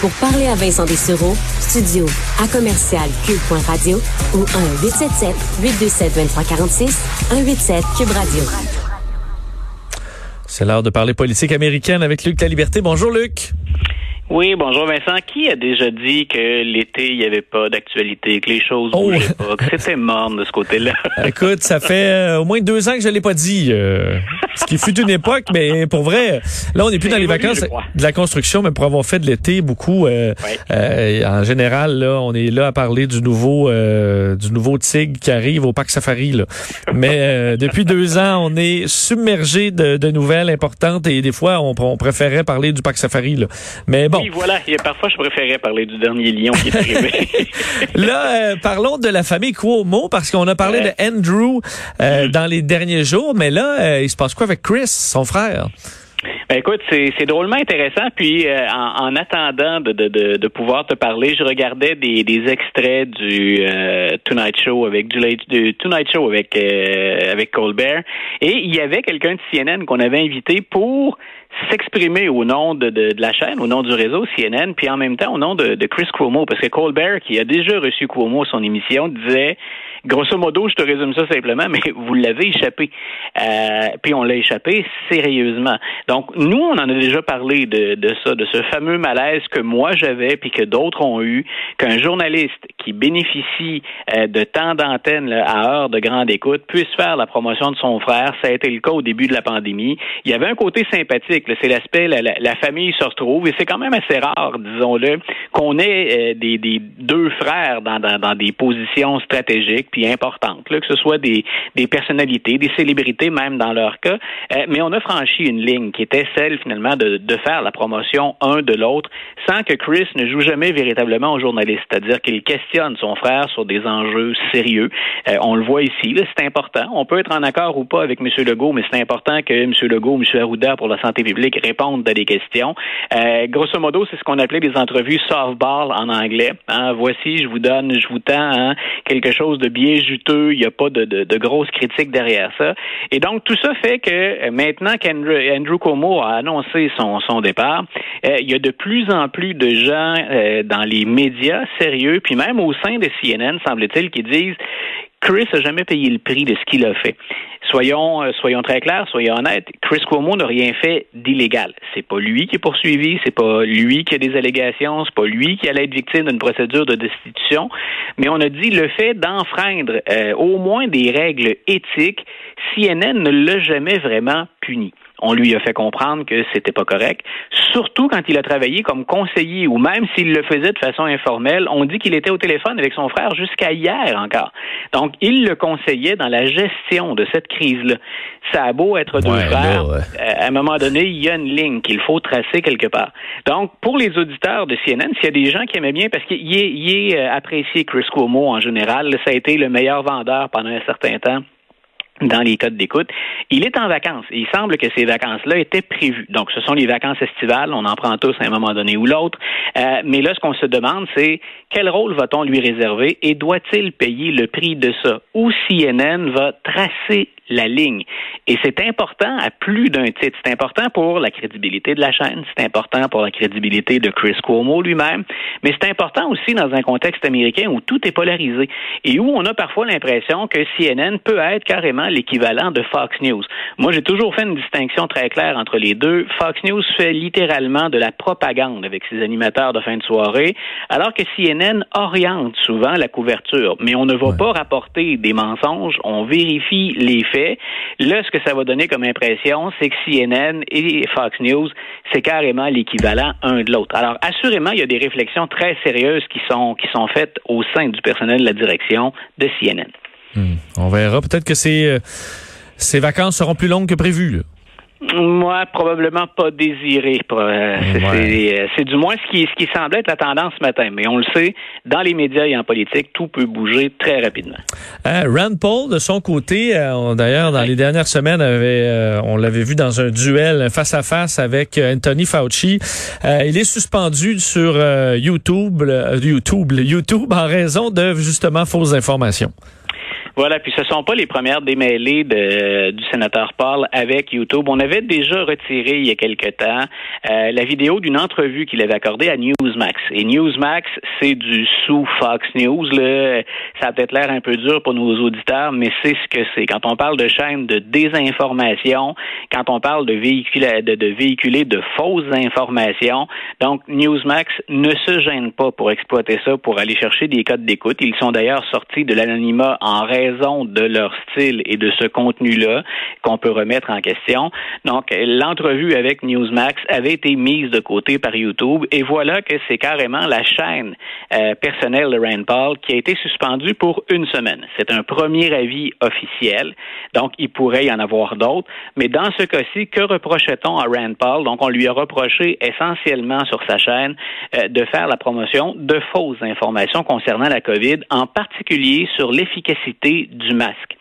Pour parler à Vincent Dessureau, studio à commercial cube.radio ou 1-877-827-2346, 187 Cube Radio. C'est l'heure de parler politique américaine avec Luc La Liberté. Bonjour Luc. Oui, bonjour Vincent. Qui a déjà dit que l'été, il n'y avait pas d'actualité, que les choses oh. bougeaient pas, que c'était mort de ce côté-là? Écoute, ça fait euh, au moins deux ans que je ne l'ai pas dit. Euh, ce qui fut une époque, mais pour vrai, là, on n'est plus dans les vacances de la construction, mais pour avoir fait de l'été beaucoup, euh, en général, là, on est là à parler du nouveau du nouveau Tigre qui arrive au parc Safari. Là. Mais depuis deux ans, on est submergé de, de, nouvelles importantes et des fois, on, on préférait parler du parc Safari. Là. Mais bon, oui, voilà. parfois, je préférais parler du dernier lion qui est arrivé. là, euh, parlons de la famille Cuomo, parce qu'on a parlé de Andrew euh, mm. dans les derniers jours, mais là, euh, il se passe quoi avec Chris, son frère? Ben écoute, c'est drôlement intéressant. Puis en, attendant de, de, de, pouvoir te parler, je regardais des, des extraits du Tonight Show avec du, Tonight Show avec avec Colbert, et il y avait quelqu'un de CNN qu'on avait invité pour s'exprimer au nom de, de, la chaîne, au nom du réseau CNN, puis en même temps au nom de, de Chris Cuomo, parce que Colbert, qui a déjà reçu Cuomo son émission, disait grosso modo, je te résume ça simplement, mais vous l'avez échappé. Euh, puis on l'a échappé sérieusement. Donc, nous, on en a déjà parlé de, de ça, de ce fameux malaise que moi j'avais, puis que d'autres ont eu, qu'un journaliste qui bénéficie euh, de temps d'antenne à heure de grande écoute puisse faire la promotion de son frère. Ça a été le cas au début de la pandémie. Il y avait un côté sympathique, c'est l'aspect, la, la, famille se retrouve, et c'est quand même assez rare, disons-le, qu'on ait euh, des, des, deux frères dans, dans, dans des positions stratégiques puis importantes, là, que ce soit des, des personnalités, des célébrités même dans leur cas. Euh, mais on a franchi une ligne qui était celle finalement de, de faire la promotion un de l'autre sans que Chris ne joue jamais véritablement au journaliste, c'est-à-dire qu'il questionne son frère sur des enjeux sérieux. Euh, on le voit ici, c'est important. On peut être en accord ou pas avec M. Legault, mais c'est important que M. Legault, M. Arruda pour la santé publique répondent à des questions. Euh, grosso modo, c'est ce qu'on appelait des entrevues softball en anglais. Hein. Voici, je vous donne, je vous tends hein, quelque chose de bien juteux. Il n'y a pas de, de, de grosses critiques derrière ça. Et donc, tout ça fait que euh, maintenant qu'Andrew Andrew Cuomo a annoncé son, départ, il y a de plus en plus de gens dans les médias sérieux, puis même au sein de CNN, semble-t-il, qui disent Chris a jamais payé le prix de ce qu'il a fait. Soyons, euh, soyons très clairs, soyons honnêtes. Chris Cuomo n'a rien fait d'illégal. C'est pas lui qui est poursuivi, c'est pas lui qui a des allégations, c'est pas lui qui allait être victime d'une procédure de destitution. Mais on a dit le fait d'enfreindre euh, au moins des règles éthiques, CNN ne l'a jamais vraiment puni on lui a fait comprendre que c'était pas correct. Surtout quand il a travaillé comme conseiller ou même s'il le faisait de façon informelle, on dit qu'il était au téléphone avec son frère jusqu'à hier encore. Donc, il le conseillait dans la gestion de cette crise-là. Ça a beau être deux frères, euh, à un moment donné, il y a une ligne qu'il faut tracer quelque part. Donc, pour les auditeurs de CNN, s'il y a des gens qui aimaient bien, parce qu'il est, il est euh, apprécié, Chris Cuomo en général, ça a été le meilleur vendeur pendant un certain temps dans les codes d'écoute. Il est en vacances il semble que ces vacances-là étaient prévues. Donc, ce sont les vacances estivales. On en prend tous à un moment donné ou l'autre. Euh, mais là, ce qu'on se demande, c'est quel rôle va-t-on lui réserver et doit-il payer le prix de ça? Ou CNN va tracer la ligne. Et c'est important à plus d'un titre. C'est important pour la crédibilité de la chaîne, c'est important pour la crédibilité de Chris Cuomo lui-même, mais c'est important aussi dans un contexte américain où tout est polarisé et où on a parfois l'impression que CNN peut être carrément l'équivalent de Fox News. Moi, j'ai toujours fait une distinction très claire entre les deux. Fox News fait littéralement de la propagande avec ses animateurs de fin de soirée, alors que CNN oriente souvent la couverture. Mais on ne va pas rapporter des mensonges, on vérifie les faits Là, ce que ça va donner comme impression, c'est que CNN et Fox News, c'est carrément l'équivalent un de l'autre. Alors, assurément, il y a des réflexions très sérieuses qui sont, qui sont faites au sein du personnel de la direction de CNN. Hmm. On verra. Peut-être que ces, euh, ces vacances seront plus longues que prévues. Moi, probablement pas désiré. Euh, euh, c'est du moins ce qui, ce qui semblait être la tendance ce matin. Mais on le sait, dans les médias et en politique, tout peut bouger très rapidement. Euh, Rand Paul, de son côté, d'ailleurs, dans les dernières semaines, avait, on l'avait vu dans un duel face à face avec Anthony Fauci. il est suspendu sur YouTube, YouTube, YouTube en raison de justement fausses informations. Voilà, puis ce sont pas les premières démêlées du sénateur Paul avec YouTube. On avait déjà retiré il y a quelque temps euh, la vidéo d'une entrevue qu'il avait accordée à Newsmax. Et Newsmax, c'est du sous Fox News. Là. Ça a peut-être l'air un peu dur pour nos auditeurs, mais c'est ce que c'est. Quand on parle de chaîne de désinformation, quand on parle de véhiculer de, véhiculer de fausses informations, donc Newsmax ne se gêne pas pour exploiter ça, pour aller chercher des codes d'écoute. Ils sont d'ailleurs sortis de l'anonymat en raison de leur style et de ce contenu-là qu'on peut remettre en question. Donc, l'entrevue avec Newsmax avait été mise de côté par YouTube et voilà que c'est carrément la chaîne euh, personnelle de Rand Paul qui a été suspendue pour une semaine. C'est un premier avis officiel, donc il pourrait y en avoir d'autres, mais dans ce cas-ci, que reprochait-on à Rand Paul? Donc, on lui a reproché essentiellement sur sa chaîne euh, de faire la promotion de fausses informations concernant la COVID, en particulier sur l'efficacité du masque.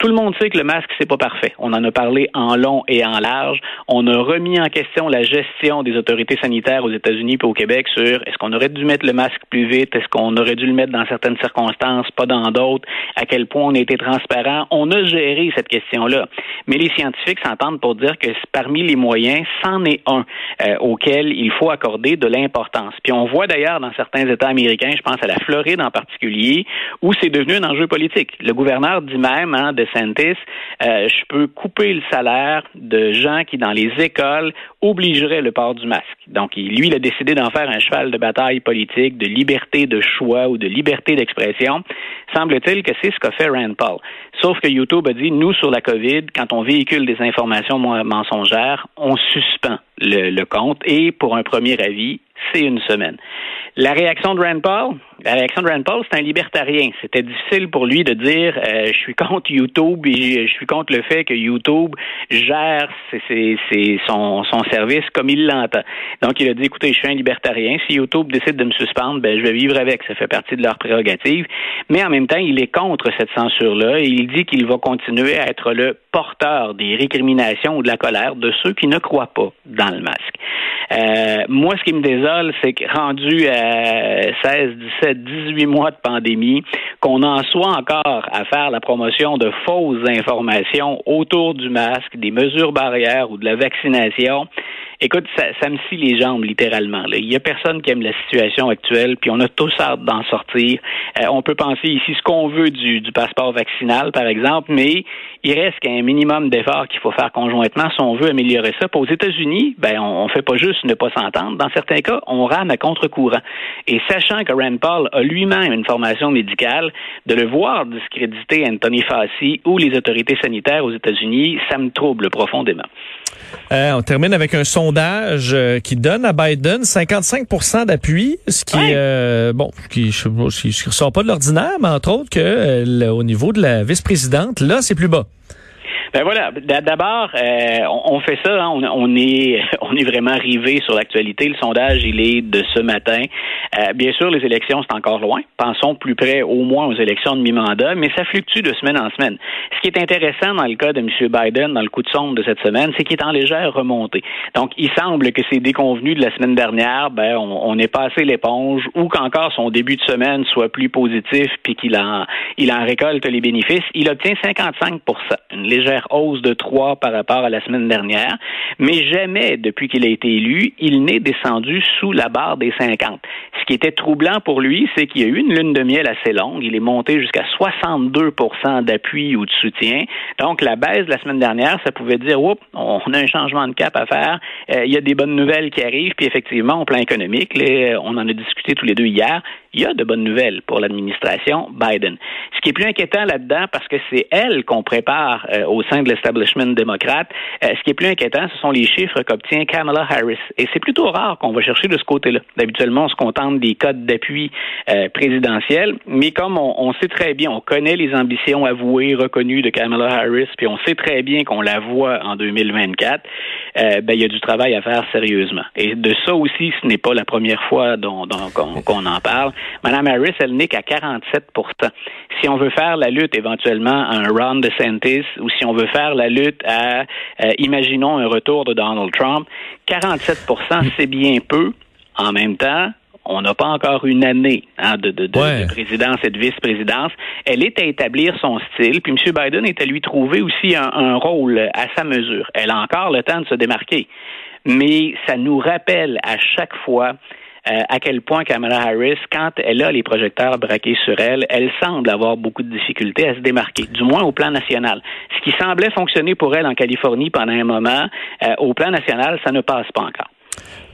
Tout le monde sait que le masque, c'est pas parfait. On en a parlé en long et en large. On a remis en question la gestion des autorités sanitaires aux États-Unis et au Québec sur est-ce qu'on aurait dû mettre le masque plus vite, est-ce qu'on aurait dû le mettre dans certaines circonstances, pas dans d'autres, à quel point on a été transparent. On a géré cette question-là. Mais les scientifiques s'entendent pour dire que parmi les moyens, c'en est un euh, auquel il faut accorder de l'importance. Puis on voit d'ailleurs dans certains États américains, je pense à la Floride en particulier, où c'est devenu un enjeu politique. Le gouverneur dit même hein, de Euh, je peux couper le salaire de gens qui, dans les écoles, obligeraient le port du masque. Donc, lui, il a décidé d'en faire un cheval de bataille politique, de liberté de choix ou de liberté d'expression. Semble-t-il que c'est ce qu'a fait Rand Paul. Sauf que YouTube a dit, nous, sur la COVID, quand on véhicule des informations mensongères, on suspend le, le compte et pour un premier avis, c'est une semaine. La réaction de Rand Paul, de Rand Paul, c'est un libertarien. C'était difficile pour lui de dire euh, je suis contre YouTube et je suis contre le fait que YouTube gère son, son service comme il l'entend. Donc il a dit écoutez, je suis un libertarien. Si YouTube décide de me suspendre, ben je vais vivre avec. Ça fait partie de leur prérogative. Mais en même temps, il est contre cette censure-là et il dit qu'il va continuer à être le porteur des récriminations ou de la colère de ceux qui ne croient pas dans le masque. Euh, moi, ce qui me désole, c'est que rendu à 16, 17, 18 mois de pandémie, qu'on en soit encore à faire la promotion de fausses informations autour du masque, des mesures barrières ou de la vaccination, Écoute, ça, ça me scie les jambes littéralement. Il y a personne qui aime la situation actuelle, puis on a tous hâte d'en sortir. Euh, on peut penser ici ce qu'on veut du, passeport vaccinal, par exemple, mais il reste qu'un minimum d'efforts qu'il faut faire conjointement si on veut améliorer ça. Puis aux États-Unis, ben on, on fait pas juste ne pas s'entendre. Dans certains cas, on rame à contre-courant. Et sachant que Rand Paul a lui-même une formation médicale, de le voir discréditer Anthony Fauci ou les autorités sanitaires aux États-Unis, ça me trouble profondément. Euh, on termine avec un sondage euh, qui donne à Biden 55% d'appui, ce qui euh, bon, qui ressort pas de l'ordinaire, mais entre autres que au niveau de la vice-présidente, là, c'est plus bas. Ben voilà. D'abord, euh, on, fait ça. Hein. on, est, on est vraiment rivé sur l'actualité. Le sondage, il est de ce matin. Euh, bien sûr, les élections, c'est encore loin. Pensons plus près, au moins, aux élections de mi-mandat, mais ça fluctue de semaine en semaine. Ce qui est intéressant dans le cas de M. Biden, dans le coup de sonde de cette semaine, c'est qu'il est en légère remontée. Donc, il semble que ces déconvenus de la semaine dernière, ben, on, on est passé l'éponge, ou qu'encore son début de semaine soit plus positif, puis qu'il en, il en récolte les bénéfices. Il obtient 55% une légère hausse de 3 par rapport à la semaine dernière, mais jamais depuis qu'il a été élu, il n'est descendu sous la barre des 50. Ce qui était troublant pour lui, c'est qu'il y a eu une lune de miel assez longue. Il est monté jusqu'à 62% d'appui ou de soutien. Donc, la baisse de la semaine dernière, ça pouvait dire, oups, on a un changement de cap à faire. Euh, il y a des bonnes nouvelles qui arrivent. Puis effectivement, au plan économique, on en a discuté tous les deux hier, il y a de bonnes nouvelles pour l'administration Biden. Ce qui est plus inquiétant là-dedans, parce que c'est elle qu'on prépare euh, au sein de l'establishment démocrate, euh, ce qui est plus inquiétant, ce sont les chiffres qu'obtient Kamala Harris. Et c'est plutôt rare qu'on va chercher de ce côté-là. Habituellement, on se contente des codes d'appui euh, présidentiels, mais comme on, on, sait très bien, on connaît les ambitions avouées, reconnues de Kamala Harris, puis on sait très bien qu'on la voit en 2024, ben, il y a du travail à faire sérieusement. Et de ça aussi, ce n'est pas la première fois dont, dont qu'on en parle. Madame Harris, elle n'est qu'à 47% Si on veut faire la lutte éventuellement à un Ron DeSantis ou si on veut faire la lutte à, euh, imaginons, un retour de Donald Trump, 47% c'est bien peu. En même temps, on n'a pas encore une année hein, de, de, présidence et de vice-présidence. Elle est à établir son style, puis M. Biden est à lui trouver aussi un, rôle à sa mesure. Elle a encore le temps de se démarquer. Mais ça nous rappelle à chaque fois euh, à quel point Kamala Harris, quand elle a les projecteurs braqués sur elle, elle semble avoir beaucoup de difficultés à se démarquer, du moins au plan national. Ce qui semblait fonctionner pour elle en Californie pendant un moment, euh, au plan national, ça ne passe pas encore.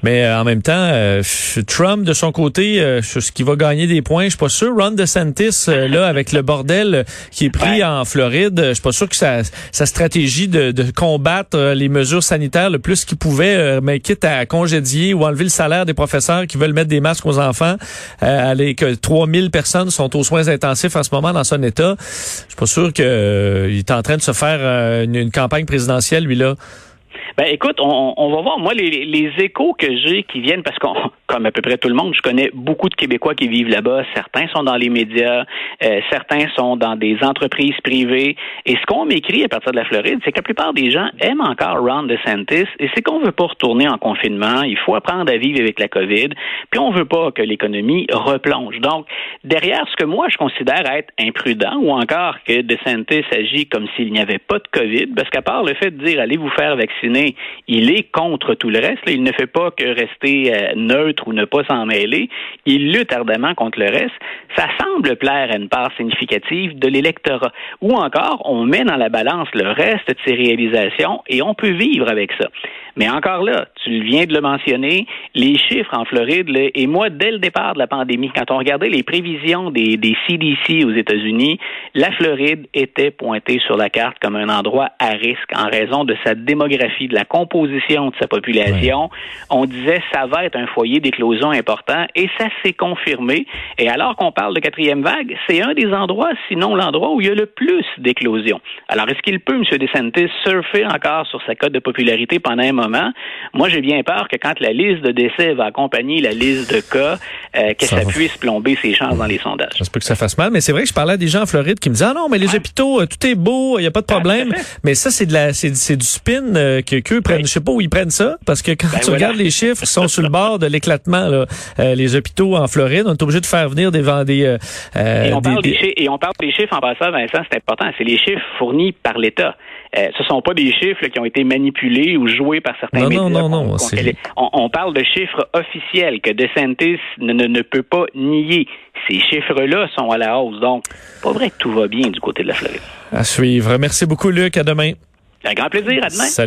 Mais euh, en même temps, euh, Trump, de son côté, euh, ce qui va gagner des points, je suis pas sûr. Ron DeSantis, là, avec le bordel qui est pris en Floride, je suis pas sûr que sa, sa stratégie de, de combattre les mesures sanitaires le plus qu'il pouvait, mais quitte à congédier ou enlever le salaire des professeurs qui veulent mettre des masques aux enfants, euh, que 3000 personnes sont aux soins intensifs en ce moment dans son état, je suis pas sûr qu'il est en train de se faire une, une campagne présidentielle, lui-là. Ben écoute, on, on va voir. Moi, les, les échos que j'ai qui viennent, parce qu'on, comme à peu près tout le monde, je connais beaucoup de Québécois qui vivent là-bas. Certains sont dans les médias, euh, certains sont dans des entreprises privées. Et ce qu'on m'écrit à partir de la Floride, c'est que la plupart des gens aiment encore Ron DeSantis. Et c'est qu'on veut pas retourner en confinement. Il faut apprendre à vivre avec la COVID. Puis on veut pas que l'économie replonge. Donc, derrière ce que moi je considère être imprudent, ou encore que DeSantis agit comme s'il n'y avait pas de COVID, parce qu'à part le fait de dire allez vous faire vacciner il est contre tout le reste. Il ne fait pas que rester euh, neutre ou ne pas s'en mêler. Il lutte ardemment contre le reste. Ça semble plaire à une part significative de l'électorat. Ou encore, on met dans la balance le reste de ses réalisations et on peut vivre avec ça. Mais encore là, tu viens de le mentionner, les chiffres en Floride, et moi, dès le départ de la pandémie, quand on regardait les prévisions des, des CDC aux États-Unis, la Floride était pointée sur la carte comme un endroit à risque en raison de sa démographie, de la composition de sa population. On disait ça va être un foyer d'éclosion important et ça s'est confirmé. Et alors qu'on parle de quatrième vague, c'est un des endroits, sinon l'endroit où il y a le plus d'éclosion. Alors, est-ce qu'il peut, M. DeSantis, surfer encore sur sa cote de popularité pendant un moment? Moi, j'ai bien peur que quand la liste de décès va accompagner la liste de cas, euh, que ça, puisse plomber ses chances dans les sondages. Ça se peut que ça fasse mal, mais c'est vrai que je parlais à des gens en Floride qui me disaient, ah non, mais les hôpitaux, euh, tout est beau, il n'y a pas de problème. mais ça, c'est de la, c'est, du spin euh, que qu'eux prennent. Je sais pas où ils prennent ça, parce que quand ben tu regardes les chiffres, ils sont sur le bord de l'éclatement. Là. les hôpitaux en Floride, on est obligé de faire venir des vendés. et, on parle des, chiffres, et on parle des chiffres en passant, Vincent, c'est important. C'est les chiffres fournis par l'État. Euh, ce sont pas des chiffres qui ont été manipulés ou joués par certains non, médias. Non, non, non. On, on, parle de chiffres officiels que DeSantis ne, ne, ne peut pas nier. Ces chiffres-là sont à la hausse. Donc, pas vrai que tout va bien du côté de la Floride. À suivre. Merci beaucoup, Luc. À demain. Un grand plaisir. À demain.